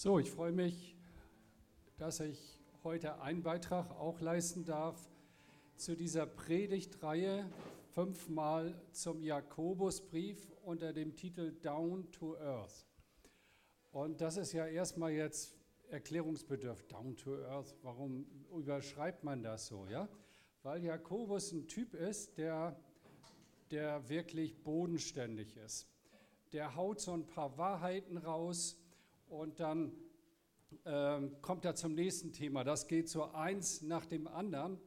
So, ich freue mich, dass ich heute einen Beitrag auch leisten darf zu dieser Predigtreihe fünfmal zum Jakobusbrief unter dem Titel Down to Earth. Und das ist ja erstmal jetzt erklärungsbedürftig. Down to Earth, warum überschreibt man das so? Ja? Weil Jakobus ein Typ ist, der, der wirklich bodenständig ist. Der haut so ein paar Wahrheiten raus und dann ähm, kommt er zum nächsten Thema. Das geht so eins nach dem anderen.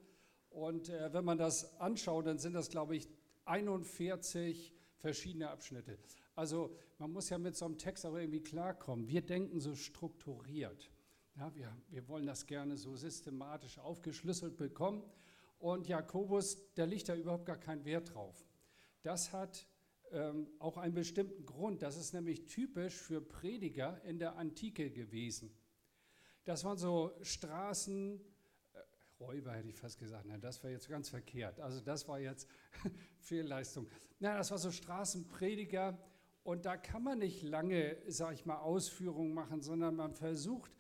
Und äh, wenn man das anschaut, dann sind das, glaube ich, 41 verschiedene Abschnitte. Also man muss ja mit so einem Text auch irgendwie klarkommen. Wir denken so strukturiert. Ja, wir, wir wollen das gerne so systematisch aufgeschlüsselt bekommen. Und Jakobus, der legt da überhaupt gar keinen Wert drauf. Das hat ähm, auch einen bestimmten Grund. Das ist nämlich typisch für Prediger in der Antike gewesen. Das waren so Straßen, äh, Räuber hätte ich fast gesagt, na, das war jetzt ganz verkehrt. Also das war jetzt Fehlleistung. Na, das war so Straßenprediger und da kann man nicht lange, sag ich mal, Ausführungen machen, sondern man versucht,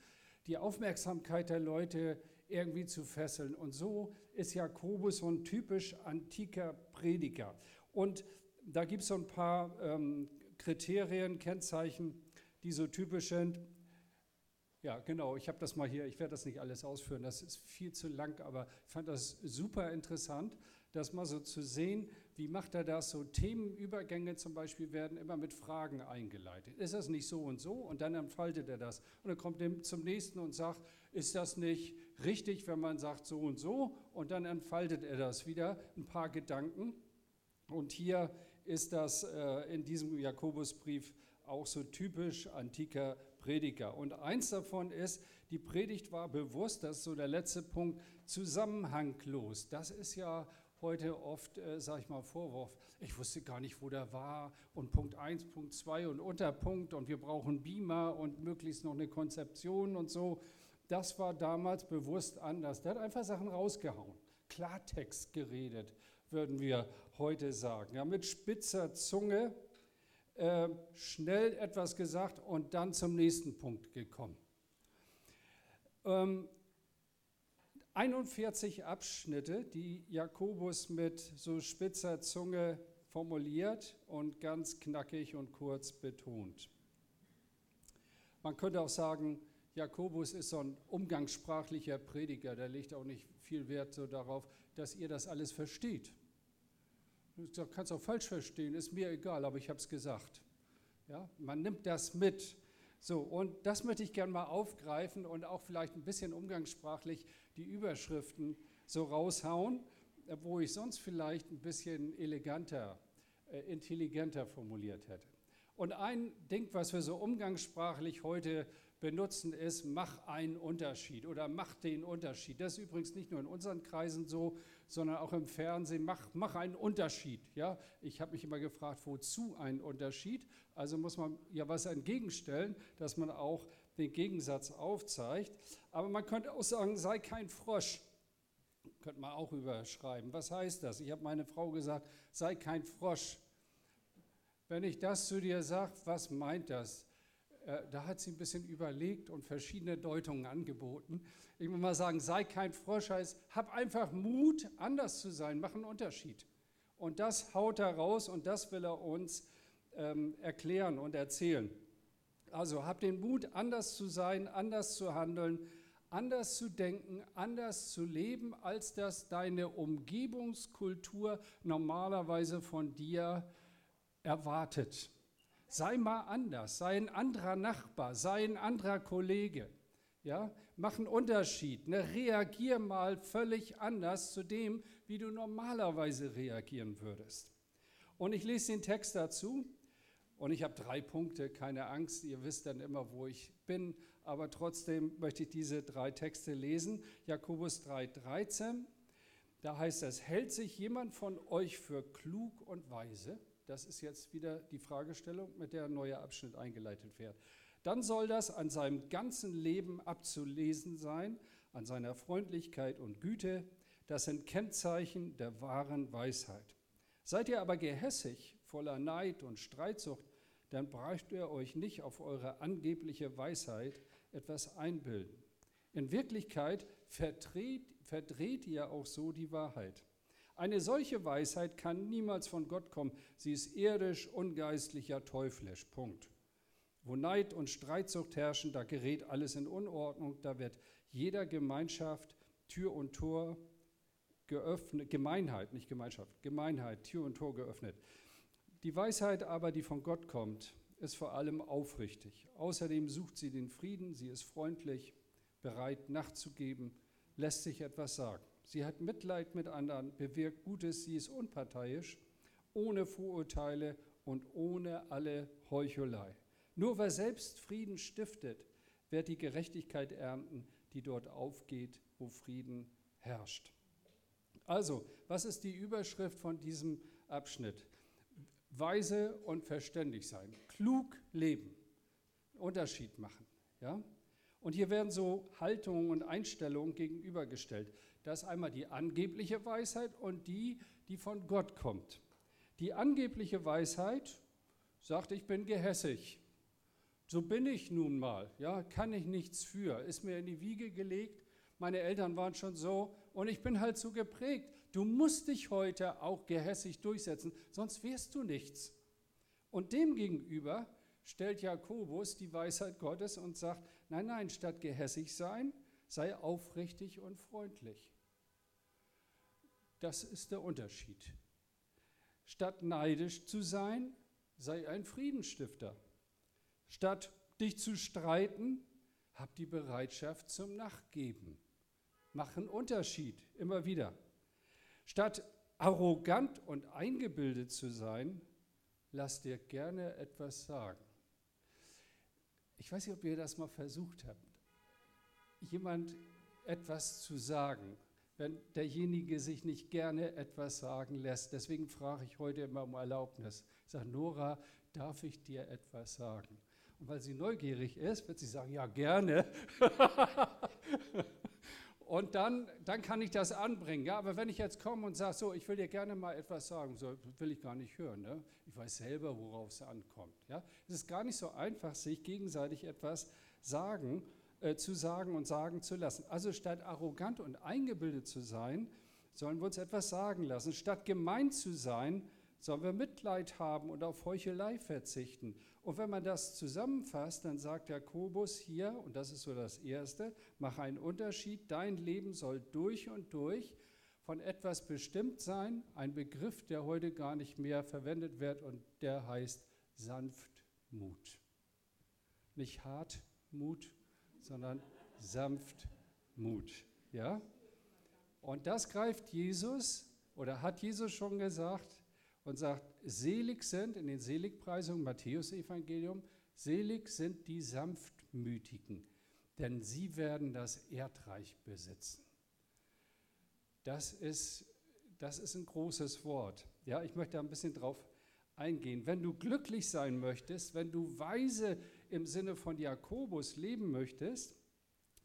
die Aufmerksamkeit der Leute irgendwie zu fesseln. Und so ist Jakobus so ein typisch antiker Prediger. Und da gibt es so ein paar ähm, Kriterien, Kennzeichen, die so typisch sind. Ja, genau, ich habe das mal hier, ich werde das nicht alles ausführen, das ist viel zu lang, aber ich fand das super interessant, das mal so zu sehen, wie macht er das? So Themenübergänge zum Beispiel werden immer mit Fragen eingeleitet. Ist das nicht so und so? Und dann entfaltet er das. Und dann kommt er zum nächsten und sagt, ist das nicht richtig, wenn man sagt so und so? Und dann entfaltet er das wieder, ein paar Gedanken. Und hier ist das äh, in diesem Jakobusbrief auch so typisch antiker Prediger. Und eins davon ist, die Predigt war bewusst, das ist so der letzte Punkt, zusammenhanglos. Das ist ja heute oft, äh, sage ich mal, Vorwurf. Ich wusste gar nicht, wo der war und Punkt 1, Punkt 2 und Unterpunkt und wir brauchen Beamer und möglichst noch eine Konzeption und so. Das war damals bewusst anders. Der hat einfach Sachen rausgehauen, Klartext geredet, würden wir heute sagen. Ja, mit spitzer Zunge äh, schnell etwas gesagt und dann zum nächsten Punkt gekommen. Ähm, 41 Abschnitte, die Jakobus mit so spitzer Zunge formuliert und ganz knackig und kurz betont. Man könnte auch sagen, Jakobus ist so ein umgangssprachlicher Prediger, der legt auch nicht viel Wert so darauf, dass ihr das alles versteht. Du kannst auch falsch verstehen, ist mir egal, aber ich habe es gesagt. Ja, man nimmt das mit. So, und das möchte ich gerne mal aufgreifen und auch vielleicht ein bisschen umgangssprachlich die Überschriften so raushauen, wo ich sonst vielleicht ein bisschen eleganter, äh, intelligenter formuliert hätte. Und ein Ding, was wir so umgangssprachlich heute benutzen, ist, mach einen Unterschied oder mach den Unterschied. Das ist übrigens nicht nur in unseren Kreisen so, sondern auch im Fernsehen, mach, mach einen Unterschied. Ja? Ich habe mich immer gefragt, wozu einen Unterschied? Also muss man ja was entgegenstellen, dass man auch den Gegensatz aufzeigt. Aber man könnte auch sagen, sei kein Frosch. Könnte man auch überschreiben. Was heißt das? Ich habe meine Frau gesagt, sei kein Frosch. Wenn ich das zu dir sage, was meint das? Äh, da hat sie ein bisschen überlegt und verschiedene Deutungen angeboten. Ich muss mal sagen, sei kein Frosch, heißt, hab einfach Mut, anders zu sein, mach einen Unterschied. Und das haut er raus und das will er uns ähm, erklären und erzählen. Also hab den Mut, anders zu sein, anders zu handeln, anders zu denken, anders zu leben, als das deine Umgebungskultur normalerweise von dir erwartet. Sei mal anders, sei ein anderer Nachbar, sei ein anderer Kollege. Ja, mach einen Unterschied. Ne? Reagier mal völlig anders zu dem, wie du normalerweise reagieren würdest. Und ich lese den Text dazu. Und ich habe drei Punkte, keine Angst, ihr wisst dann immer, wo ich bin, aber trotzdem möchte ich diese drei Texte lesen. Jakobus 3,13, da heißt es, hält sich jemand von euch für klug und weise? Das ist jetzt wieder die Fragestellung, mit der ein neuer Abschnitt eingeleitet wird. Dann soll das an seinem ganzen Leben abzulesen sein, an seiner Freundlichkeit und Güte. Das sind Kennzeichen der wahren Weisheit. Seid ihr aber gehässig, voller Neid und Streitsucht, dann bräucht ihr euch nicht auf eure angebliche Weisheit etwas einbilden. In Wirklichkeit verdreht, verdreht ihr auch so die Wahrheit. Eine solche Weisheit kann niemals von Gott kommen. Sie ist irdisch, ungeistlicher, teuflisch. Punkt. Wo Neid und Streitsucht herrschen, da gerät alles in Unordnung, da wird jeder Gemeinschaft Tür und Tor geöffnet, Gemeinheit, nicht Gemeinschaft, Gemeinheit, Tür und Tor geöffnet. Die Weisheit aber, die von Gott kommt, ist vor allem aufrichtig. Außerdem sucht sie den Frieden, sie ist freundlich, bereit nachzugeben, lässt sich etwas sagen. Sie hat Mitleid mit anderen, bewirkt Gutes, sie ist unparteiisch, ohne Vorurteile und ohne alle Heuchelei. Nur wer selbst Frieden stiftet, wird die Gerechtigkeit ernten, die dort aufgeht, wo Frieden herrscht. Also, was ist die Überschrift von diesem Abschnitt? Weise und verständig sein, klug leben, Unterschied machen. Ja? Und hier werden so Haltungen und Einstellungen gegenübergestellt. Das ist einmal die angebliche Weisheit und die, die von Gott kommt. Die angebliche Weisheit sagt, ich bin gehässig. So bin ich nun mal, ja, kann ich nichts für, ist mir in die Wiege gelegt. Meine Eltern waren schon so und ich bin halt so geprägt. Du musst dich heute auch gehässig durchsetzen, sonst wirst du nichts. Und demgegenüber stellt Jakobus die Weisheit Gottes und sagt, nein, nein, statt gehässig sein, sei aufrichtig und freundlich. Das ist der Unterschied. Statt neidisch zu sein, sei ein Friedensstifter. Statt dich zu streiten, hab die Bereitschaft zum Nachgeben. Mach einen Unterschied immer wieder. Statt arrogant und eingebildet zu sein, lass dir gerne etwas sagen. Ich weiß nicht, ob ihr das mal versucht habt, jemand etwas zu sagen, wenn derjenige sich nicht gerne etwas sagen lässt. Deswegen frage ich heute immer um Erlaubnis. Ich sage, Nora, darf ich dir etwas sagen? Und weil sie neugierig ist, wird sie sagen, ja, gerne. und dann, dann kann ich das anbringen. Ja, aber wenn ich jetzt komme und sage, so, ich will dir gerne mal etwas sagen, so will ich gar nicht hören. Ne? Ich weiß selber, worauf es ankommt. Ja? Es ist gar nicht so einfach, sich gegenseitig etwas sagen, äh, zu sagen und sagen zu lassen. Also statt arrogant und eingebildet zu sein, sollen wir uns etwas sagen lassen. Statt gemein zu sein, sollen wir Mitleid haben und auf Heuchelei verzichten. Und wenn man das zusammenfasst, dann sagt Jakobus hier, und das ist so das Erste, mach einen Unterschied, dein Leben soll durch und durch von etwas bestimmt sein, ein Begriff, der heute gar nicht mehr verwendet wird und der heißt Sanftmut. Nicht Hartmut, sondern Sanftmut. Ja? Und das greift Jesus oder hat Jesus schon gesagt und sagt, selig sind in den Seligpreisungen Matthäus Evangelium, selig sind die Sanftmütigen, denn sie werden das Erdreich besitzen. Das ist, das ist ein großes Wort. Ja, ich möchte da ein bisschen drauf eingehen. Wenn du glücklich sein möchtest, wenn du weise im Sinne von Jakobus leben möchtest,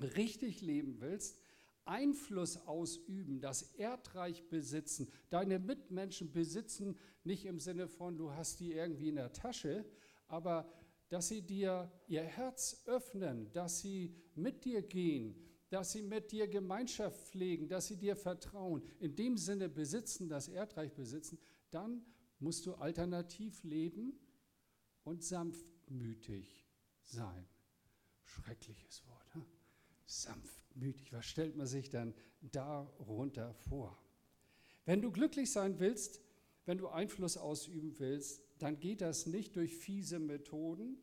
richtig leben willst, Einfluss ausüben, das Erdreich besitzen, deine Mitmenschen besitzen, nicht im Sinne von, du hast die irgendwie in der Tasche, aber dass sie dir ihr Herz öffnen, dass sie mit dir gehen, dass sie mit dir Gemeinschaft pflegen, dass sie dir vertrauen, in dem Sinne besitzen, das Erdreich besitzen, dann musst du alternativ leben und sanftmütig sein. Schreckliches Wort. Hm? sanftmütig. Was stellt man sich dann darunter vor? Wenn du glücklich sein willst, wenn du Einfluss ausüben willst, dann geht das nicht durch fiese Methoden,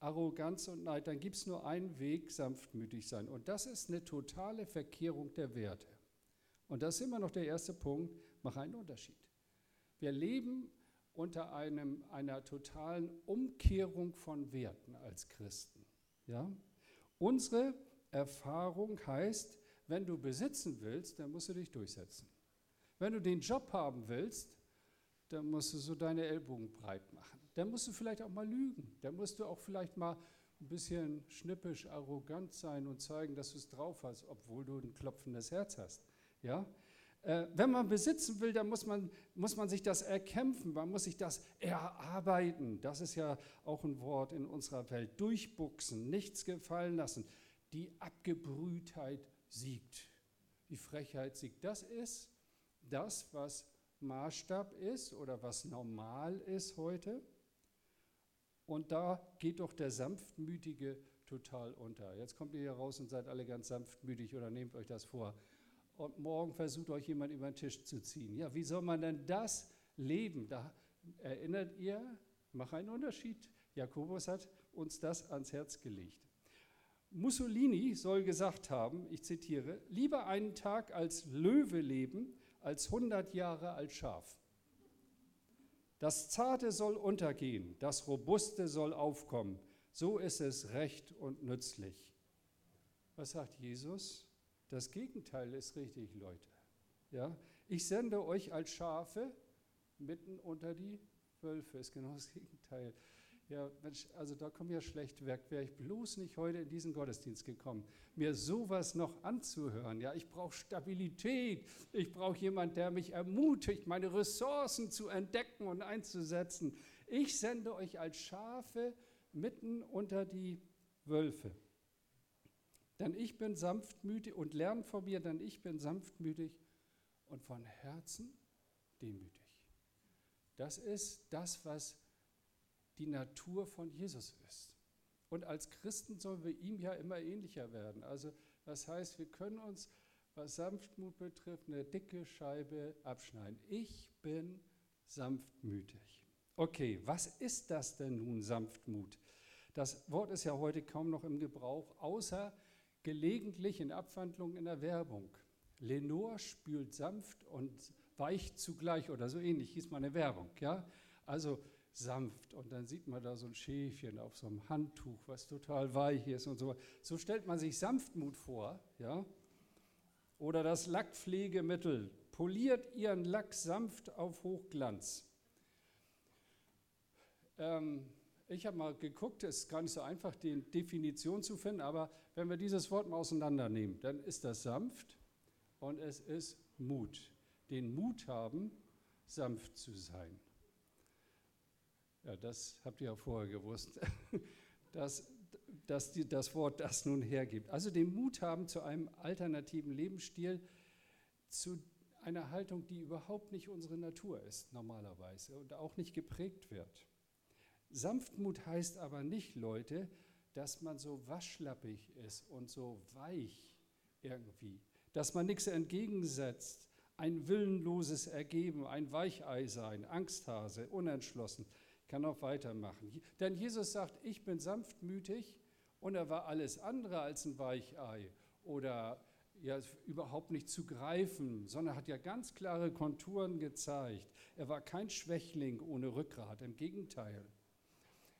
Arroganz und Neid. Dann gibt es nur einen Weg, sanftmütig sein. Und das ist eine totale Verkehrung der Werte. Und das ist immer noch der erste Punkt, mach einen Unterschied. Wir leben unter einem, einer totalen Umkehrung von Werten als Christen. Ja? Unsere Erfahrung heißt, wenn du besitzen willst, dann musst du dich durchsetzen. Wenn du den Job haben willst, dann musst du so deine Ellbogen breit machen. Dann musst du vielleicht auch mal lügen. Dann musst du auch vielleicht mal ein bisschen schnippisch, arrogant sein und zeigen, dass du es drauf hast, obwohl du ein klopfendes Herz hast. Ja? Äh, wenn man besitzen will, dann muss man, muss man sich das erkämpfen, man muss sich das erarbeiten. Das ist ja auch ein Wort in unserer Welt. Durchbuchsen, nichts gefallen lassen. Die Abgebrühtheit siegt. Die Frechheit siegt. Das ist das, was Maßstab ist oder was normal ist heute. Und da geht doch der Sanftmütige total unter. Jetzt kommt ihr hier raus und seid alle ganz sanftmütig oder nehmt euch das vor und morgen versucht euch jemand über den Tisch zu ziehen. Ja, wie soll man denn das leben? Da erinnert ihr, mach einen Unterschied. Jakobus hat uns das ans Herz gelegt. Mussolini soll gesagt haben, ich zitiere, lieber einen Tag als Löwe leben, als 100 Jahre als Schaf. Das Zarte soll untergehen, das Robuste soll aufkommen. So ist es recht und nützlich. Was sagt Jesus? Das Gegenteil ist richtig, Leute. Ja? Ich sende euch als Schafe mitten unter die Wölfe, ist genau das Gegenteil. Ja, Mensch, also da kommt ja schlecht weg. Wäre ich bloß nicht heute in diesen Gottesdienst gekommen, mir sowas noch anzuhören. Ja, ich brauche Stabilität. Ich brauche jemanden, der mich ermutigt, meine Ressourcen zu entdecken und einzusetzen. Ich sende euch als Schafe mitten unter die Wölfe. Denn ich bin sanftmütig und lernt von mir, denn ich bin sanftmütig und von Herzen demütig. Das ist das, was die Natur von Jesus ist. Und als Christen sollen wir ihm ja immer ähnlicher werden. Also das heißt, wir können uns, was Sanftmut betrifft, eine dicke Scheibe abschneiden. Ich bin sanftmütig. Okay, was ist das denn nun Sanftmut? Das Wort ist ja heute kaum noch im Gebrauch, außer gelegentlich in Abwandlungen in der Werbung. Lenore spült sanft und weich zugleich oder so ähnlich hieß meine Werbung. Ja? Also sanft und dann sieht man da so ein Schäfchen auf so einem Handtuch, was total weich ist und so. So stellt man sich Sanftmut vor. Ja? Oder das Lackpflegemittel poliert ihren Lack sanft auf Hochglanz. Ähm, ich habe mal geguckt, es ist gar nicht so einfach, die Definition zu finden, aber wenn wir dieses Wort mal auseinandernehmen, dann ist das sanft und es ist Mut. Den Mut haben, sanft zu sein. Ja, das habt ihr ja vorher gewusst, dass, dass die, das Wort das nun hergibt. Also den Mut haben zu einem alternativen Lebensstil, zu einer Haltung, die überhaupt nicht unsere Natur ist normalerweise und auch nicht geprägt wird. Sanftmut heißt aber nicht, Leute, dass man so waschlappig ist und so weich irgendwie, dass man nichts entgegensetzt, ein willenloses Ergeben, ein Weichei sein, Angsthase, unentschlossen. Kann auch weitermachen. Denn Jesus sagt, ich bin sanftmütig und er war alles andere als ein Weichei oder ja, überhaupt nicht zu greifen, sondern hat ja ganz klare Konturen gezeigt. Er war kein Schwächling ohne Rückgrat, im Gegenteil.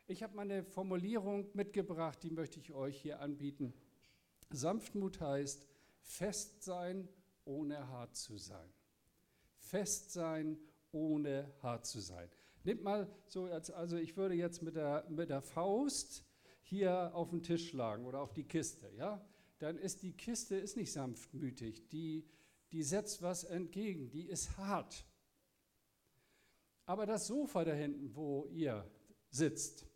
Ich habe mal eine Formulierung mitgebracht, die möchte ich euch hier anbieten. Sanftmut heißt fest sein, ohne hart zu sein. Fest sein, ohne hart zu sein. Nehmt mal so, also ich würde jetzt mit der, mit der Faust hier auf den Tisch schlagen oder auf die Kiste, ja? Dann ist die Kiste ist nicht sanftmütig, die, die setzt was entgegen, die ist hart. Aber das Sofa da hinten, wo ihr sitzt,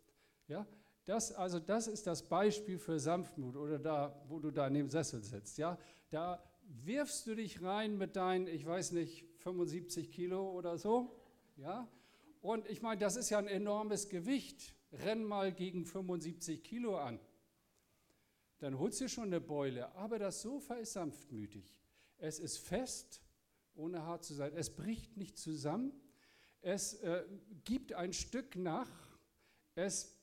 ja? Das, also das ist das Beispiel für Sanftmut oder da, wo du da in dem Sessel sitzt. Ja? Da wirfst du dich rein mit deinen, ich weiß nicht, 75 Kilo oder so. Ja? Und ich meine, das ist ja ein enormes Gewicht. Renn mal gegen 75 Kilo an. Dann holst du schon eine Beule. Aber das Sofa ist sanftmütig. Es ist fest, ohne hart zu sein. Es bricht nicht zusammen. Es äh, gibt ein Stück nach. Es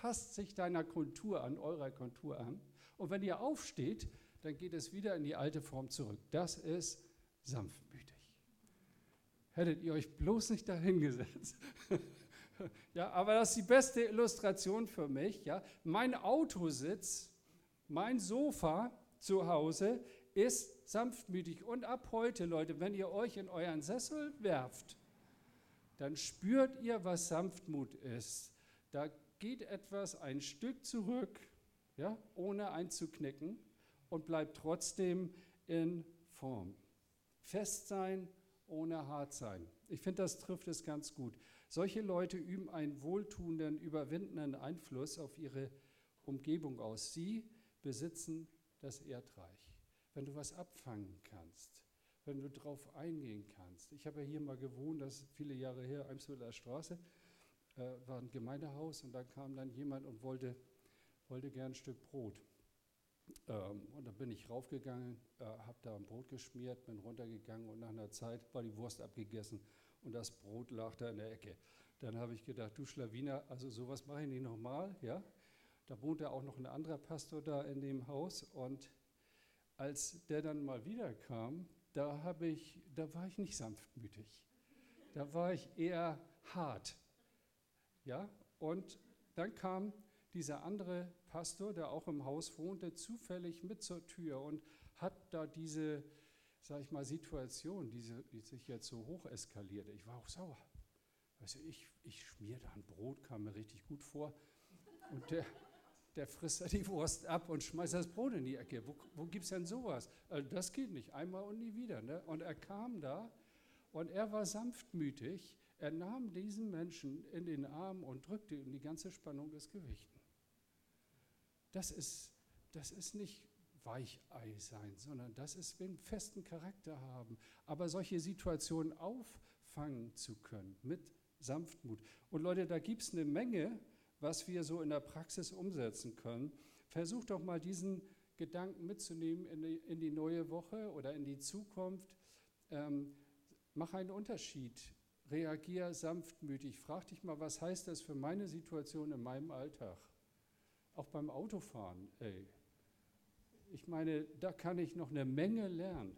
passt sich deiner Kultur an, eurer Kultur an. Und wenn ihr aufsteht, dann geht es wieder in die alte Form zurück. Das ist sanftmütig. Hättet ihr euch bloß nicht dahingesetzt. ja, aber das ist die beste Illustration für mich. Ja. Mein Autositz, mein Sofa zu Hause ist sanftmütig. Und ab heute, Leute, wenn ihr euch in euren Sessel werft, dann spürt ihr, was Sanftmut ist. Da geht etwas ein Stück zurück, ja, ohne einzuknicken und bleibt trotzdem in Form. Fest sein ohne hart sein. Ich finde, das trifft es ganz gut. Solche Leute üben einen wohltuenden, überwindenden Einfluss auf ihre Umgebung aus. Sie besitzen das Erdreich. Wenn du was abfangen kannst, wenn du darauf eingehen kannst. Ich habe ja hier mal gewohnt, das ist viele Jahre her, Eimswiller Straße, war ein Gemeindehaus und da kam dann jemand und wollte, wollte gern ein Stück Brot. Ähm, und dann bin ich raufgegangen, äh, habe da ein Brot geschmiert, bin runtergegangen und nach einer Zeit war die Wurst abgegessen und das Brot lag da in der Ecke. Dann habe ich gedacht, du Schlawiner, also sowas mache ich nicht nochmal. Ja? Da wohnte auch noch ein anderer Pastor da in dem Haus und als der dann mal wiederkam, da, habe ich, da war ich nicht sanftmütig. Da war ich eher hart. Ja? Und dann kam dieser andere Pastor, der auch im Haus wohnte, zufällig mit zur Tür und hat da diese, sag ich mal, Situation, die sich jetzt so hoch eskalierte. Ich war auch sauer. Also ich, ich schmier da ein Brot, kam mir richtig gut vor. Und der, der frisst da die Wurst ab und schmeißt das Brot in die Ecke. Wo, wo gibt es denn sowas? Also das geht nicht, einmal und nie wieder. Ne? Und er kam da und er war sanftmütig. Er nahm diesen Menschen in den Arm und drückte ihm die ganze Spannung des Gewichts. Das ist, das ist nicht Weichei sein, sondern das ist einen festen Charakter haben. Aber solche Situationen auffangen zu können mit Sanftmut. Und Leute, da gibt es eine Menge, was wir so in der Praxis umsetzen können. Versucht doch mal diesen Gedanken mitzunehmen in die, in die neue Woche oder in die Zukunft. Ähm, mach einen Unterschied. Reagier sanftmütig. Frag dich mal, was heißt das für meine Situation in meinem Alltag? Auch beim Autofahren, ey. Ich meine, da kann ich noch eine Menge lernen.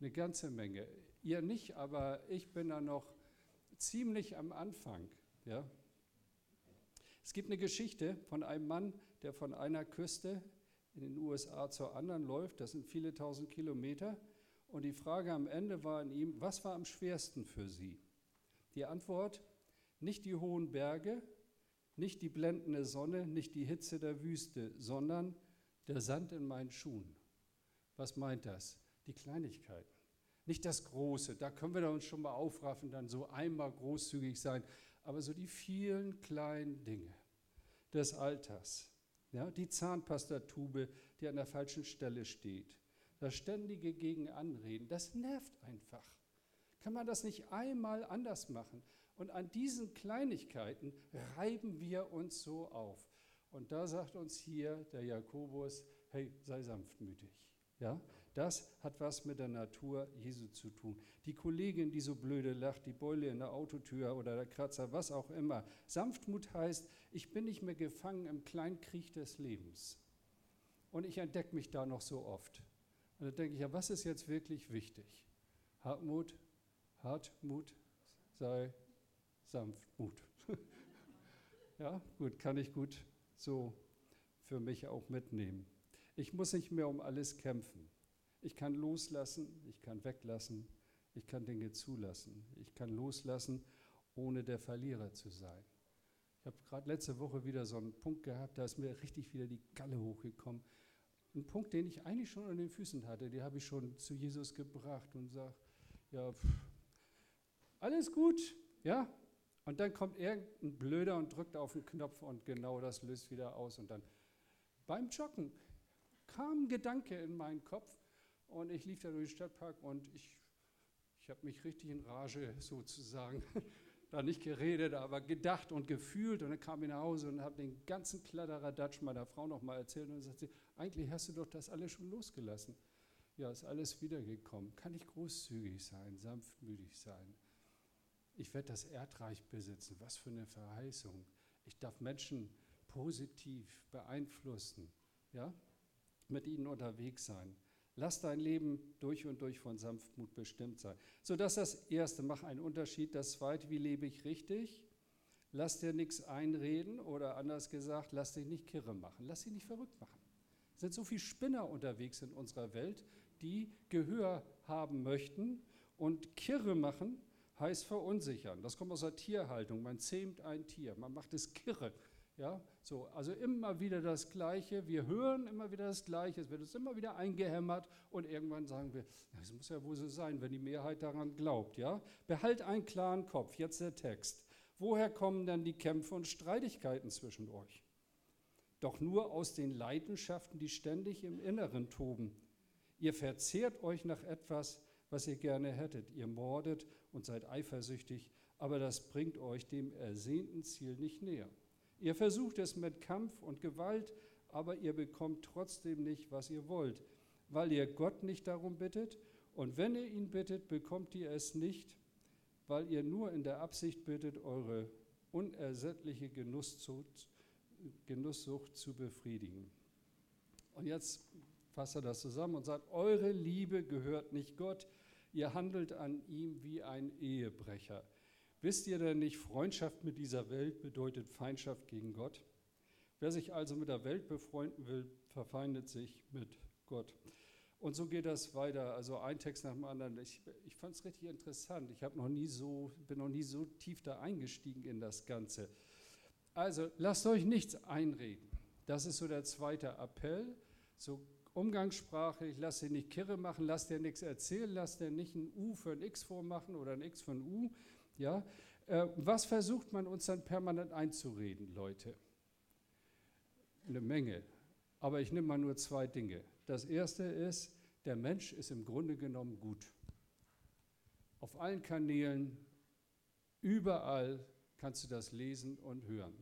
Eine ganze Menge. Ihr nicht, aber ich bin da noch ziemlich am Anfang. Ja? Es gibt eine Geschichte von einem Mann, der von einer Küste in den USA zur anderen läuft. Das sind viele tausend Kilometer. Und die Frage am Ende war an ihm, was war am schwersten für Sie? Die Antwort, nicht die hohen Berge, nicht die blendende Sonne, nicht die Hitze der Wüste, sondern der Sand in meinen Schuhen. Was meint das? Die Kleinigkeiten. Nicht das Große, da können wir uns schon mal aufraffen, dann so einmal großzügig sein, aber so die vielen kleinen Dinge des Alters. Ja, die Zahnpastatube, die an der falschen Stelle steht. Das ständige Gegenanreden, das nervt einfach. Kann man das nicht einmal anders machen? Und an diesen Kleinigkeiten reiben wir uns so auf. Und da sagt uns hier der Jakobus, hey, sei sanftmütig. Ja, das hat was mit der Natur Jesu zu tun. Die Kollegin, die so blöde lacht, die Beule in der Autotür oder der Kratzer, was auch immer. Sanftmut heißt, ich bin nicht mehr gefangen im Kleinkrieg des Lebens. Und ich entdecke mich da noch so oft. Und dann denke ich, ja, was ist jetzt wirklich wichtig? Hartmut, Hartmut sei Sanftmut. ja, gut, kann ich gut so für mich auch mitnehmen. Ich muss nicht mehr um alles kämpfen. Ich kann loslassen, ich kann weglassen, ich kann Dinge zulassen. Ich kann loslassen, ohne der Verlierer zu sein. Ich habe gerade letzte Woche wieder so einen Punkt gehabt, da ist mir richtig wieder die Galle hochgekommen. Ein Punkt, den ich eigentlich schon an den Füßen hatte, den habe ich schon zu Jesus gebracht und sage, ja, pff, alles gut, ja, und dann kommt irgendein Blöder und drückt auf den Knopf und genau das löst wieder aus. Und dann beim Joggen kam ein Gedanke in meinen Kopf und ich lief da durch den Stadtpark und ich, ich habe mich richtig in Rage sozusagen, da nicht geredet, aber gedacht und gefühlt. Und dann kam ich nach Hause und habe den ganzen Kladderadatsch meiner Frau nochmal erzählt und sagte, eigentlich hast du doch das alles schon losgelassen. Ja, ist alles wiedergekommen. Kann ich großzügig sein, sanftmütig sein? Ich werde das Erdreich besitzen. Was für eine Verheißung. Ich darf Menschen positiv beeinflussen, ja? mit ihnen unterwegs sein. Lass dein Leben durch und durch von Sanftmut bestimmt sein. So, das ist das Erste, mach einen Unterschied. Das Zweite, wie lebe ich richtig? Lass dir nichts einreden oder anders gesagt, lass dich nicht kirre machen, lass dich nicht verrückt machen. Es sind so viele Spinner unterwegs in unserer Welt, die Gehör haben möchten und kirre machen heißt verunsichern. Das kommt aus der Tierhaltung. Man zähmt ein Tier, man macht es kirre. Ja, so, also immer wieder das Gleiche. Wir hören immer wieder das Gleiche. Es wird uns immer wieder eingehämmert und irgendwann sagen wir, das muss ja wohl so sein, wenn die Mehrheit daran glaubt. Ja, behalt einen klaren Kopf. Jetzt der Text. Woher kommen dann die Kämpfe und Streitigkeiten zwischen euch? Doch nur aus den Leidenschaften, die ständig im Inneren toben. Ihr verzehrt euch nach etwas, was ihr gerne hättet. Ihr mordet und seid eifersüchtig, aber das bringt euch dem ersehnten Ziel nicht näher. Ihr versucht es mit Kampf und Gewalt, aber ihr bekommt trotzdem nicht, was ihr wollt, weil ihr Gott nicht darum bittet. Und wenn ihr ihn bittet, bekommt ihr es nicht, weil ihr nur in der Absicht bittet, eure unersättliche Genusssucht, Genusssucht zu befriedigen. Und jetzt fasst er das zusammen und sagt, eure Liebe gehört nicht Gott, ihr handelt an ihm wie ein Ehebrecher. Wisst ihr denn nicht, Freundschaft mit dieser Welt bedeutet Feindschaft gegen Gott? Wer sich also mit der Welt befreunden will, verfeindet sich mit Gott. Und so geht das weiter, also ein Text nach dem anderen. Ich, ich fand es richtig interessant. Ich noch nie so, bin noch nie so tief da eingestiegen in das Ganze. Also lasst euch nichts einreden. Das ist so der zweite Appell. So umgangssprachlich, lasst dir nicht kirre machen, lasst dir nichts erzählen, lasst dir nicht ein U für ein X vormachen oder ein X für ein U, ja? Äh, was versucht man uns dann permanent einzureden, Leute? Eine Menge. Aber ich nehme mal nur zwei Dinge. Das erste ist, der Mensch ist im Grunde genommen gut. Auf allen Kanälen, überall kannst du das lesen und hören.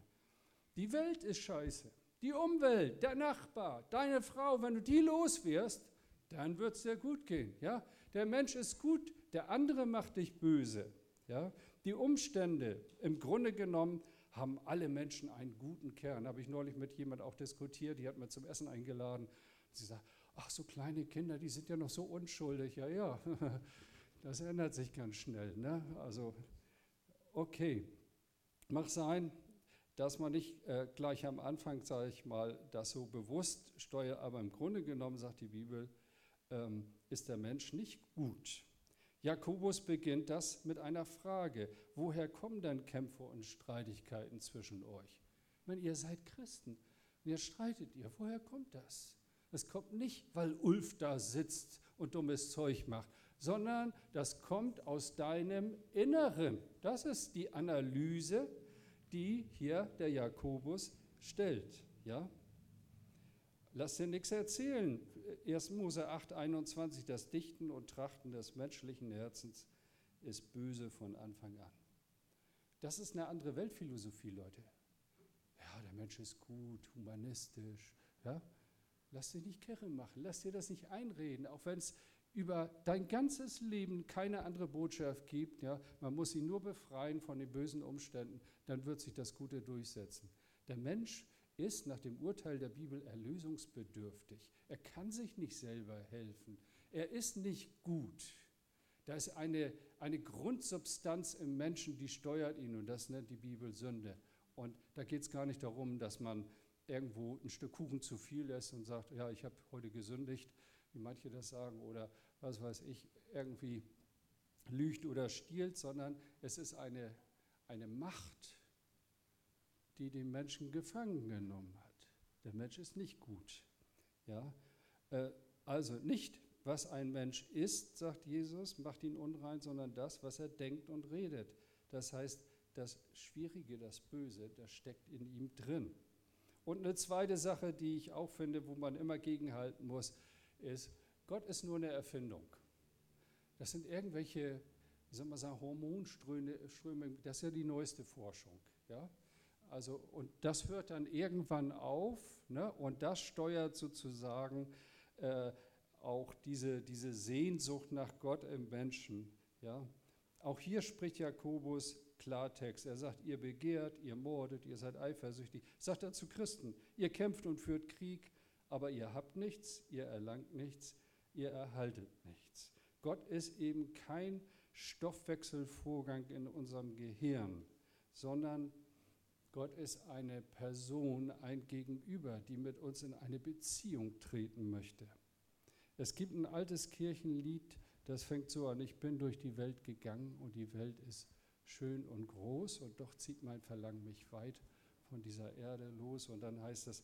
Die Welt ist scheiße. Die Umwelt, der Nachbar, deine Frau, wenn du die los wirst, dann wird es dir gut gehen. Ja? Der Mensch ist gut, der andere macht dich böse. Ja? Die Umstände, im Grunde genommen, haben alle Menschen einen guten Kern. Habe ich neulich mit jemand auch diskutiert, die hat mir zum Essen eingeladen. Sie sagt, ach, so kleine Kinder, die sind ja noch so unschuldig. Ja, ja, das ändert sich ganz schnell. Ne? Also, okay, mag sein, dass man nicht äh, gleich am Anfang, sage ich mal, das so bewusst steuert, aber im Grunde genommen, sagt die Bibel, ähm, ist der Mensch nicht gut. Jakobus beginnt das mit einer Frage. Woher kommen denn Kämpfe und Streitigkeiten zwischen euch? Wenn ihr seid Christen, wer streitet ihr? Woher kommt das? Es kommt nicht, weil Ulf da sitzt und dummes Zeug macht, sondern das kommt aus deinem Inneren. Das ist die Analyse, die hier der Jakobus stellt. Ja? Lass dir nichts erzählen. 1. Mose 8, 21, das Dichten und Trachten des menschlichen Herzens ist böse von Anfang an. Das ist eine andere Weltphilosophie, Leute. Ja, der Mensch ist gut, humanistisch. Ja? Lass dir nicht kirre machen, lass dir das nicht einreden, auch wenn es über dein ganzes Leben keine andere Botschaft gibt. Ja? Man muss ihn nur befreien von den bösen Umständen, dann wird sich das Gute durchsetzen. Der Mensch ist nach dem Urteil der Bibel erlösungsbedürftig. Er kann sich nicht selber helfen. Er ist nicht gut. Da ist eine, eine Grundsubstanz im Menschen, die steuert ihn und das nennt die Bibel Sünde. Und da geht es gar nicht darum, dass man irgendwo ein Stück Kuchen zu viel lässt und sagt, ja, ich habe heute gesündigt, wie manche das sagen, oder was weiß ich, irgendwie lügt oder stiehlt, sondern es ist eine, eine Macht, die den Menschen gefangen genommen hat. Der Mensch ist nicht gut. Ja? Äh, also nicht, was ein Mensch ist, sagt Jesus, macht ihn unrein, sondern das, was er denkt und redet. Das heißt, das Schwierige, das Böse, das steckt in ihm drin. Und eine zweite Sache, die ich auch finde, wo man immer gegenhalten muss, ist, Gott ist nur eine Erfindung. Das sind irgendwelche, wie soll man sagen, Hormonströme, das ist ja die neueste Forschung. Ja? Also, und das hört dann irgendwann auf ne? und das steuert sozusagen äh, auch diese, diese Sehnsucht nach Gott im Menschen. Ja? Auch hier spricht Jakobus Klartext. Er sagt, ihr begehrt, ihr mordet, ihr seid eifersüchtig. Sagt er zu Christen, ihr kämpft und führt Krieg, aber ihr habt nichts, ihr erlangt nichts, ihr erhaltet nichts. Gott ist eben kein Stoffwechselvorgang in unserem Gehirn, sondern Gott ist eine Person, ein Gegenüber, die mit uns in eine Beziehung treten möchte. Es gibt ein altes Kirchenlied, das fängt so an, ich bin durch die Welt gegangen und die Welt ist schön und groß und doch zieht mein Verlangen mich weit von dieser Erde los. Und dann heißt es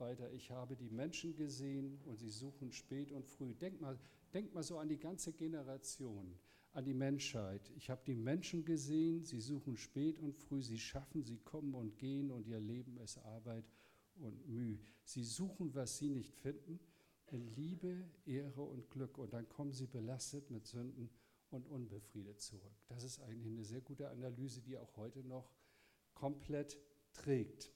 weiter, ich habe die Menschen gesehen und sie suchen spät und früh. Denk mal, denk mal so an die ganze Generation, an die Menschheit. Ich habe die Menschen gesehen, sie suchen spät und früh, sie schaffen, sie kommen und gehen und ihr Leben ist Arbeit und Mühe. Sie suchen, was sie nicht finden, in Liebe, Ehre und Glück. Und dann kommen sie belastet mit Sünden und unbefriedet zurück. Das ist eigentlich eine sehr gute Analyse, die auch heute noch komplett trägt.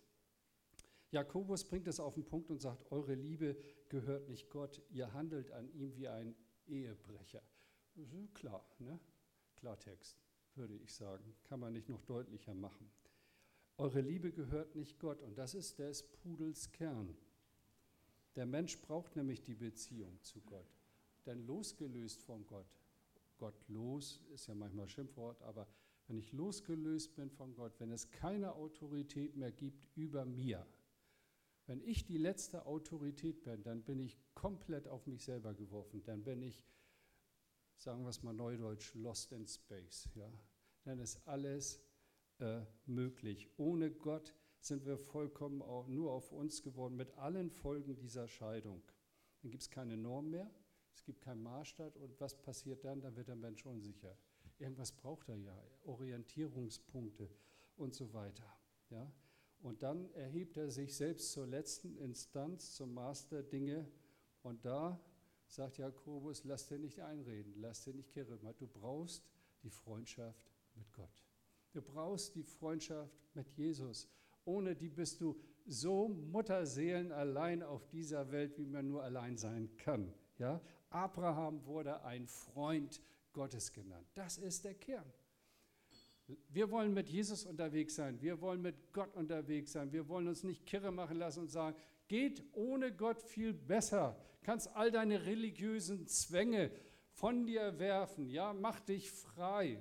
Jakobus bringt es auf den Punkt und sagt, eure Liebe gehört nicht Gott, ihr handelt an ihm wie ein Ehebrecher. Klar, ne? Klartext, würde ich sagen, kann man nicht noch deutlicher machen. Eure Liebe gehört nicht Gott und das ist des Pudels Kern. Der Mensch braucht nämlich die Beziehung zu Gott, denn losgelöst von Gott, Gott los ist ja manchmal Schimpfwort, aber wenn ich losgelöst bin von Gott, wenn es keine Autorität mehr gibt über mir, wenn ich die letzte Autorität bin, dann bin ich komplett auf mich selber geworfen. Dann bin ich, sagen wir es mal neudeutsch, lost in space. Ja? Dann ist alles äh, möglich. Ohne Gott sind wir vollkommen auch nur auf uns geworden, mit allen Folgen dieser Scheidung. Dann gibt es keine Norm mehr, es gibt keinen Maßstab und was passiert dann? Dann wird der Mensch unsicher. Irgendwas braucht er ja, Orientierungspunkte und so weiter. Ja? Und dann erhebt er sich selbst zur letzten Instanz, zum Maß der Dinge. Und da sagt Jakobus, lass dir nicht einreden, lass dir nicht kirre. Du brauchst die Freundschaft mit Gott. Du brauchst die Freundschaft mit Jesus. Ohne die bist du so Mutterseelen allein auf dieser Welt, wie man nur allein sein kann. Ja? Abraham wurde ein Freund Gottes genannt. Das ist der Kern. Wir wollen mit Jesus unterwegs sein. Wir wollen mit Gott unterwegs sein. Wir wollen uns nicht kirre machen lassen und sagen, geht ohne Gott viel besser. Kannst all deine religiösen Zwänge von dir werfen. Ja, mach dich frei.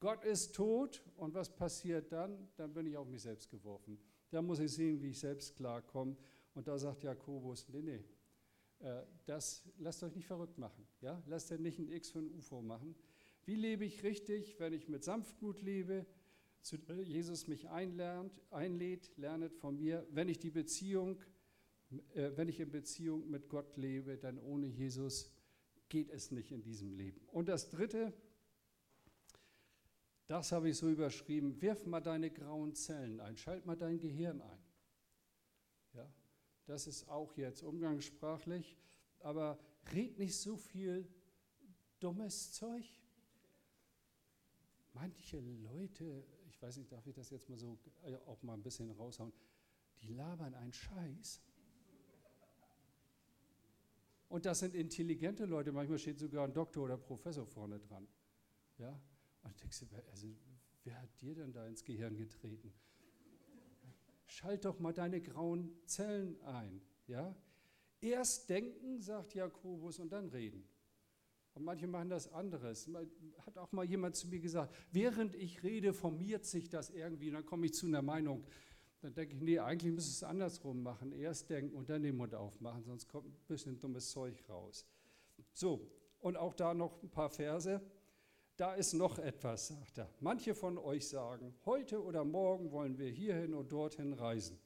Gott ist tot und was passiert dann? Dann bin ich auf mich selbst geworfen. Da muss ich sehen, wie ich selbst klarkomme. Und da sagt Jakobus, nee, nee, äh, das lasst euch nicht verrückt machen. Ja? Lasst ihr nicht ein X für ein UFO machen. Wie lebe ich richtig, wenn ich mit Sanftmut lebe, zu Jesus mich einlernt, einlädt, lernet von mir, wenn ich die Beziehung, äh, wenn ich in Beziehung mit Gott lebe, dann ohne Jesus geht es nicht in diesem Leben. Und das Dritte, das habe ich so überschrieben, wirf mal deine grauen Zellen ein, schalt mal dein Gehirn ein. Ja, das ist auch jetzt umgangssprachlich, aber red nicht so viel dummes Zeug. Manche Leute, ich weiß nicht, darf ich das jetzt mal so äh, auch mal ein bisschen raushauen, die labern einen Scheiß. Und das sind intelligente Leute, manchmal steht sogar ein Doktor oder Professor vorne dran. Ja? Und denkst du, also, wer hat dir denn da ins Gehirn getreten? Schalt doch mal deine grauen Zellen ein. Ja? Erst denken, sagt Jakobus, und dann reden. Und manche machen das anderes. Hat auch mal jemand zu mir gesagt, während ich rede, formiert sich das irgendwie. Und dann komme ich zu einer Meinung. Dann denke ich, nee, eigentlich müsste es andersrum machen. Erst denken und dann den Mund aufmachen, sonst kommt ein bisschen dummes Zeug raus. So, und auch da noch ein paar Verse. Da ist noch etwas, sagt er. Manche von euch sagen, heute oder morgen wollen wir hierhin und dorthin reisen.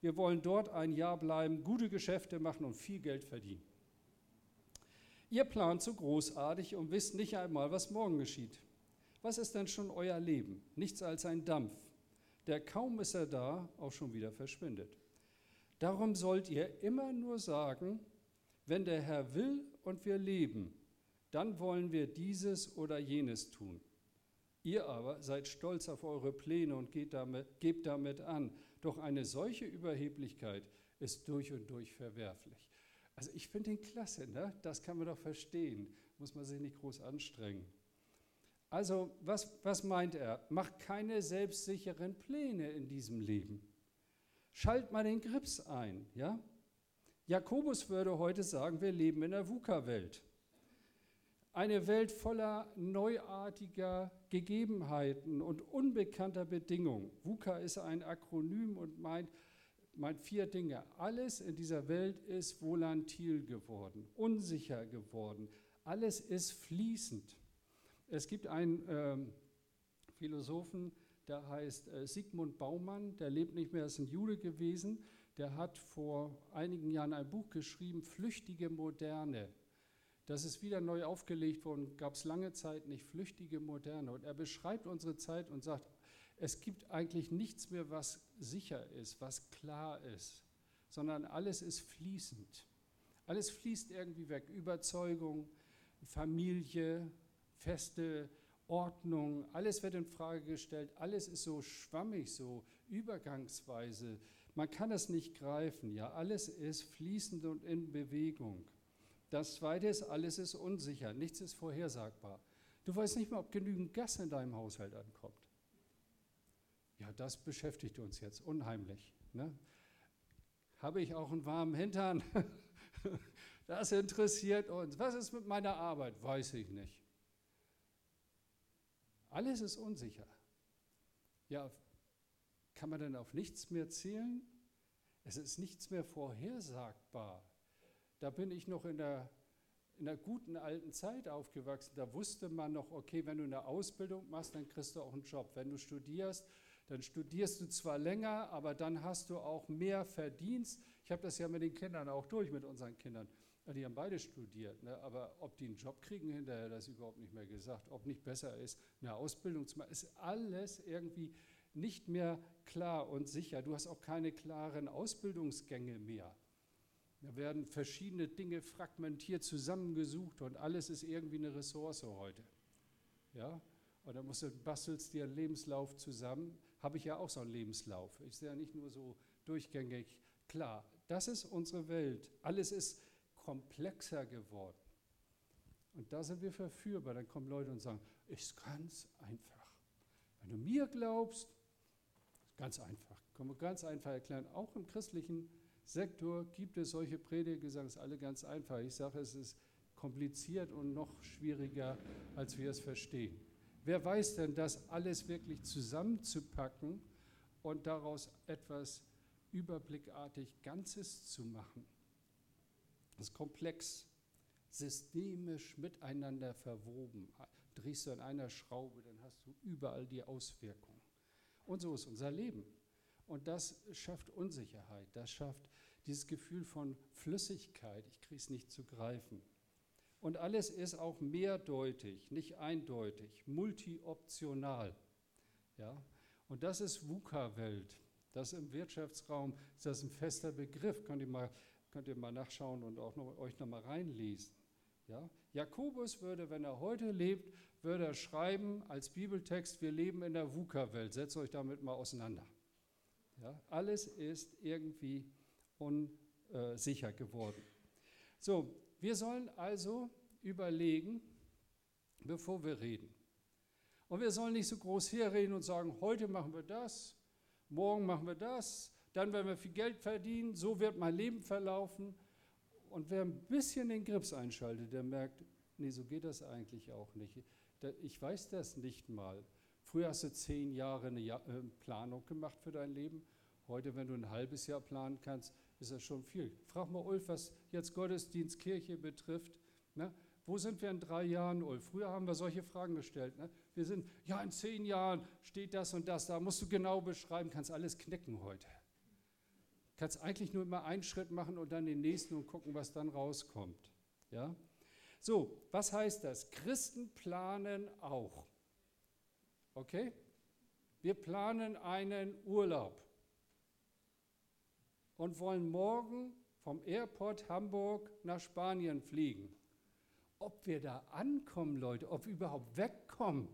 Wir wollen dort ein Jahr bleiben, gute Geschäfte machen und viel Geld verdienen. Ihr plant so großartig und wisst nicht einmal, was morgen geschieht. Was ist denn schon euer Leben? Nichts als ein Dampf, der kaum ist er da, auch schon wieder verschwindet. Darum sollt ihr immer nur sagen, wenn der Herr will und wir leben, dann wollen wir dieses oder jenes tun. Ihr aber seid stolz auf eure Pläne und damit, gebt damit an. Doch eine solche Überheblichkeit ist durch und durch verwerflich. Also ich finde den klasse, ne? das kann man doch verstehen, muss man sich nicht groß anstrengen. Also was, was meint er? Macht keine selbstsicheren Pläne in diesem Leben. Schalt mal den Grips ein. Ja? Jakobus würde heute sagen, wir leben in der VUCA-Welt. Eine Welt voller neuartiger Gegebenheiten und unbekannter Bedingungen. VUCA ist ein Akronym und meint meint vier Dinge. Alles in dieser Welt ist volatil geworden, unsicher geworden. Alles ist fließend. Es gibt einen ähm, Philosophen, der heißt äh, Sigmund Baumann, der lebt nicht mehr, ist ein Jude gewesen. Der hat vor einigen Jahren ein Buch geschrieben, Flüchtige Moderne. Das ist wieder neu aufgelegt worden, gab es lange Zeit nicht, Flüchtige Moderne. Und er beschreibt unsere Zeit und sagt, es gibt eigentlich nichts mehr, was sicher ist, was klar ist, sondern alles ist fließend. Alles fließt irgendwie weg. Überzeugung, Familie, feste Ordnung, alles wird in Frage gestellt, alles ist so schwammig, so übergangsweise. Man kann es nicht greifen, ja, alles ist fließend und in Bewegung. Das zweite ist, alles ist unsicher, nichts ist vorhersagbar. Du weißt nicht mal, ob genügend Gas in deinem Haushalt ankommt. Ja, das beschäftigt uns jetzt unheimlich. Ne? Habe ich auch einen warmen Hintern? Das interessiert uns. Was ist mit meiner Arbeit? Weiß ich nicht. Alles ist unsicher. Ja, kann man denn auf nichts mehr zählen? Es ist nichts mehr vorhersagbar. Da bin ich noch in der, in der guten alten Zeit aufgewachsen. Da wusste man noch, okay, wenn du eine Ausbildung machst, dann kriegst du auch einen Job. Wenn du studierst, dann studierst du zwar länger, aber dann hast du auch mehr Verdienst. Ich habe das ja mit den Kindern auch durch, mit unseren Kindern. Die haben beide studiert, ne? aber ob die einen Job kriegen hinterher, das ist überhaupt nicht mehr gesagt. Ob nicht besser ist, eine Ausbildung zu machen, ist alles irgendwie nicht mehr klar und sicher. Du hast auch keine klaren Ausbildungsgänge mehr. Da werden verschiedene Dinge fragmentiert zusammengesucht und alles ist irgendwie eine Ressource heute. Ja? Und dann musst du, bastelst dir einen Lebenslauf zusammen. Habe ich ja auch so einen Lebenslauf. Ich sehe ja nicht nur so durchgängig klar. Das ist unsere Welt. Alles ist komplexer geworden. Und da sind wir verführbar. Dann kommen Leute und sagen, ist ganz einfach. Wenn du mir glaubst, ganz einfach. Können wir ganz einfach erklären. Auch im christlichen Sektor gibt es solche Prediger, die sagen, es ist alle ganz einfach. Ich sage, es ist kompliziert und noch schwieriger, als wir es verstehen. Wer weiß denn, das alles wirklich zusammenzupacken und daraus etwas überblickartig Ganzes zu machen? Das ist komplex, systemisch miteinander verwoben. Drehst du an einer Schraube, dann hast du überall die Auswirkungen. Und so ist unser Leben. Und das schafft Unsicherheit, das schafft dieses Gefühl von Flüssigkeit, ich kriege es nicht zu greifen. Und alles ist auch mehrdeutig, nicht eindeutig, multioptional. Ja? Und das ist VUCA-Welt. Das im Wirtschaftsraum ist das ein fester Begriff. Könnt ihr mal, könnt ihr mal nachschauen und auch noch, euch nochmal reinlesen. Ja? Jakobus würde, wenn er heute lebt, würde er schreiben als Bibeltext, wir leben in der VUCA-Welt. Setzt euch damit mal auseinander. Ja? Alles ist irgendwie unsicher geworden. So, wir sollen also überlegen, bevor wir reden. Und wir sollen nicht so groß herreden und sagen, heute machen wir das, morgen machen wir das, dann werden wir viel Geld verdienen, so wird mein Leben verlaufen. Und wer ein bisschen den Grips einschaltet, der merkt, nee, so geht das eigentlich auch nicht. Ich weiß das nicht mal. Früher hast du zehn Jahre eine äh, Planung gemacht für dein Leben. Heute, wenn du ein halbes Jahr planen kannst, ist das schon viel. Frag mal Ulf, was jetzt Gottesdienst, Kirche betrifft. Ne? Wo sind wir in drei Jahren, Ulf? Früher haben wir solche Fragen gestellt. Ne? Wir sind, ja, in zehn Jahren steht das und das, da musst du genau beschreiben, kannst alles knicken heute. Kannst eigentlich nur immer einen Schritt machen und dann den nächsten und gucken, was dann rauskommt. Ja? So, was heißt das? Christen planen auch. Okay? Wir planen einen Urlaub und wollen morgen vom Airport Hamburg nach Spanien fliegen. Ob wir da ankommen, Leute, ob wir überhaupt wegkommen,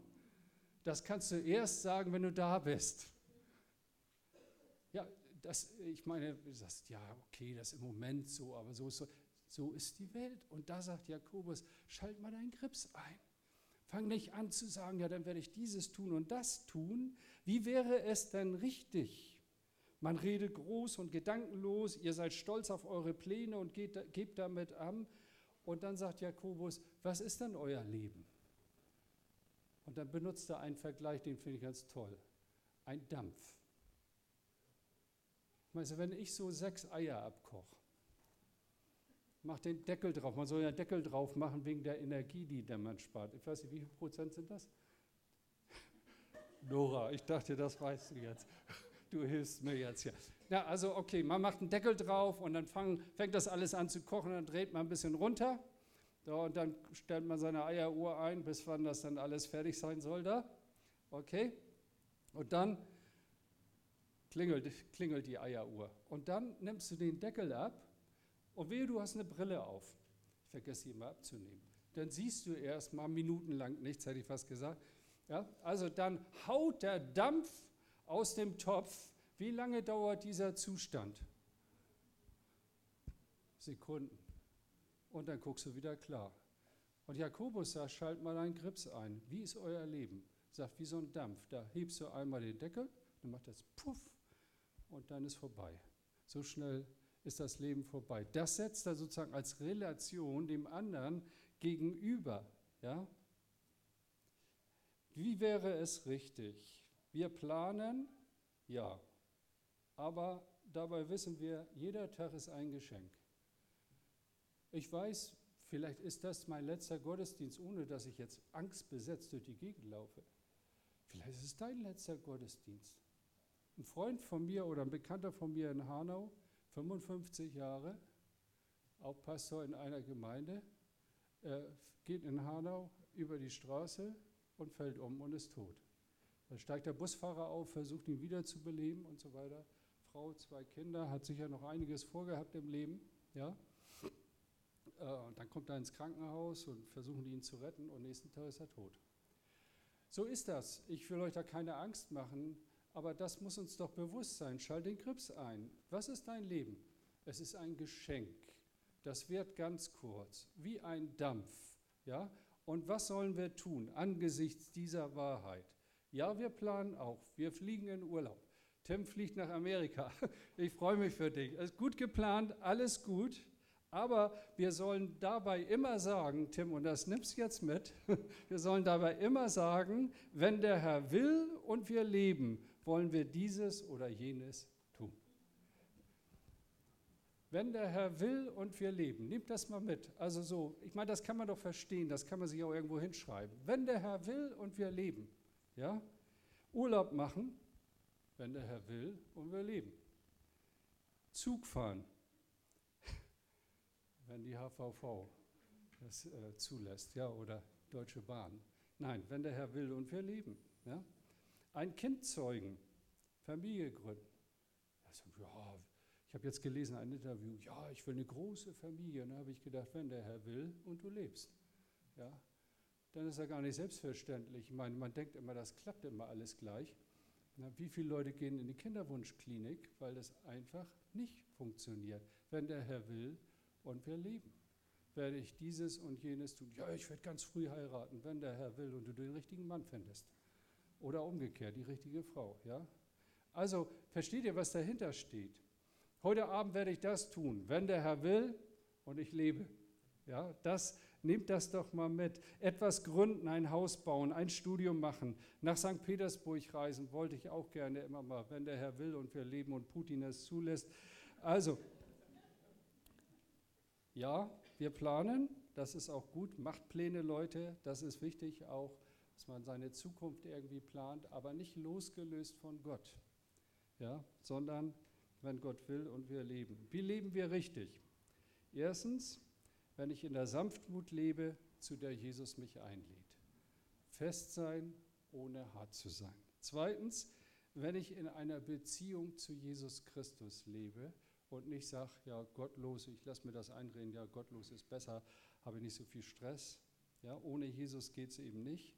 das kannst du erst sagen, wenn du da bist. Ja, das, ich meine, du sagst, ja, okay, das ist im Moment so, aber so ist, so, so ist die Welt. Und da sagt Jakobus, schalt mal deinen Grips ein. Fang nicht an zu sagen, ja, dann werde ich dieses tun und das tun. Wie wäre es denn richtig? Man redet groß und gedankenlos, ihr seid stolz auf eure Pläne und geht, gebt damit an. Und dann sagt Jakobus, was ist denn euer Leben? Und dann benutzt er einen Vergleich, den finde ich ganz toll. Ein Dampf. Also wenn ich so sechs Eier abkoche, mach den Deckel drauf. Man soll ja Deckel drauf machen wegen der Energie, die der man spart. Ich weiß nicht, wie viel Prozent sind das? Nora, ich dachte, das weißt du jetzt. Du hilfst mir jetzt hier. Ja, also okay, man macht einen Deckel drauf und dann fang, fängt das alles an zu kochen, dann dreht man ein bisschen runter. Ja, und dann stellt man seine Eieruhr ein, bis wann das dann alles fertig sein soll da. Okay? Und dann klingelt, klingelt die Eieruhr. Und dann nimmst du den Deckel ab und wehe, du hast eine Brille auf. Ich vergesse sie immer abzunehmen. Dann siehst du erst mal minutenlang nichts, hätte ich fast gesagt. Ja? Also dann haut der Dampf aus dem Topf. Wie lange dauert dieser Zustand? Sekunden. Und dann guckst du wieder klar. Und Jakobus sagt, schalt mal einen Grips ein. Wie ist euer Leben? Sagt, wie so ein Dampf. Da hebst du einmal den Deckel, dann macht das Puff und dann ist vorbei. So schnell ist das Leben vorbei. Das setzt er sozusagen als Relation dem anderen gegenüber. Ja? Wie wäre es richtig? Wir planen, ja, aber dabei wissen wir, jeder Tag ist ein Geschenk. Ich weiß, vielleicht ist das mein letzter Gottesdienst, ohne dass ich jetzt angstbesetzt durch die Gegend laufe. Vielleicht ist es dein letzter Gottesdienst. Ein Freund von mir oder ein Bekannter von mir in Hanau, 55 Jahre, auch Pastor in einer Gemeinde, äh, geht in Hanau über die Straße und fällt um und ist tot. Da steigt der Busfahrer auf, versucht ihn wiederzubeleben und so weiter. Frau, zwei Kinder, hat sicher noch einiges vorgehabt im Leben. Ja? Äh, und dann kommt er ins Krankenhaus und versuchen ihn zu retten und nächsten Tag ist er tot. So ist das. Ich will euch da keine Angst machen, aber das muss uns doch bewusst sein. Schalt den Grips ein. Was ist dein Leben? Es ist ein Geschenk. Das wird ganz kurz, wie ein Dampf. Ja? Und was sollen wir tun angesichts dieser Wahrheit? Ja, wir planen auch. Wir fliegen in Urlaub. Tim fliegt nach Amerika. Ich freue mich für dich. Es ist gut geplant, alles gut. Aber wir sollen dabei immer sagen, Tim, und das nimmst jetzt mit, wir sollen dabei immer sagen, wenn der Herr will und wir leben, wollen wir dieses oder jenes tun. Wenn der Herr will und wir leben, nehmt das mal mit. Also so, ich meine, das kann man doch verstehen, das kann man sich auch irgendwo hinschreiben. Wenn der Herr will und wir leben, ja, Urlaub machen, wenn der Herr will und wir leben. Zug fahren, wenn die HVV das äh, zulässt, ja, oder Deutsche Bahn. Nein, wenn der Herr will und wir leben. Ja? Ein Kind zeugen, Familie gründen. Also, ja, ich habe jetzt gelesen, ein Interview, ja, ich will eine große Familie. Und da habe ich gedacht, wenn der Herr will und du lebst, ja, dann ist er gar nicht selbstverständlich. Ich meine, man denkt immer, das klappt immer alles gleich. Na, wie viele Leute gehen in die Kinderwunschklinik, weil das einfach nicht funktioniert? Wenn der Herr will und wir leben, werde ich dieses und jenes tun. Ja, ich werde ganz früh heiraten, wenn der Herr will und du den richtigen Mann findest. Oder umgekehrt, die richtige Frau. Ja? Also versteht ihr, was dahinter steht? Heute Abend werde ich das tun, wenn der Herr will und ich lebe. Ja, das, nehmt das doch mal mit. Etwas gründen, ein Haus bauen, ein Studium machen. Nach St. Petersburg reisen wollte ich auch gerne immer mal, wenn der Herr will und wir leben und Putin es zulässt. Also, ja, wir planen, das ist auch gut. Macht Pläne, Leute, das ist wichtig auch dass man seine Zukunft irgendwie plant, aber nicht losgelöst von Gott, ja, sondern wenn Gott will und wir leben. Wie leben wir richtig? Erstens, wenn ich in der Sanftmut lebe, zu der Jesus mich einlädt. Fest sein, ohne hart zu sein. Zweitens, wenn ich in einer Beziehung zu Jesus Christus lebe und nicht sage, ja, gottlos, ich lasse mir das einreden, ja, gottlos ist besser, habe nicht so viel Stress. Ja, ohne Jesus geht es eben nicht.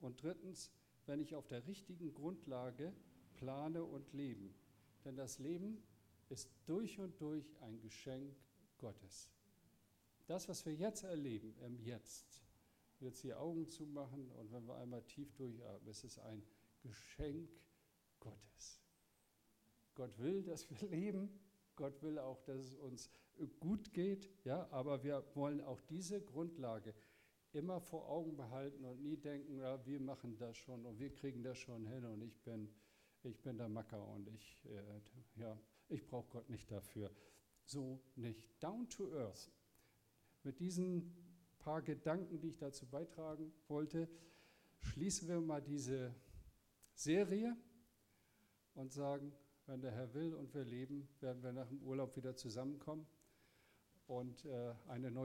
Und drittens, wenn ich auf der richtigen Grundlage plane und lebe. Denn das Leben ist durch und durch ein Geschenk Gottes. Das, was wir jetzt erleben, im Jetzt, jetzt die Augen zumachen und wenn wir einmal tief durchatmen, es ist ein Geschenk Gottes. Gott will, dass wir leben. Gott will auch, dass es uns gut geht. Ja, aber wir wollen auch diese Grundlage immer vor Augen behalten und nie denken, ja, wir machen das schon und wir kriegen das schon hin und ich bin, ich bin der Macker und ich, äh, ja, ich brauche Gott nicht dafür. So nicht. Down to earth. Mit diesen paar Gedanken, die ich dazu beitragen wollte, schließen wir mal diese Serie und sagen, wenn der Herr will und wir leben, werden wir nach dem Urlaub wieder zusammenkommen und äh, eine neue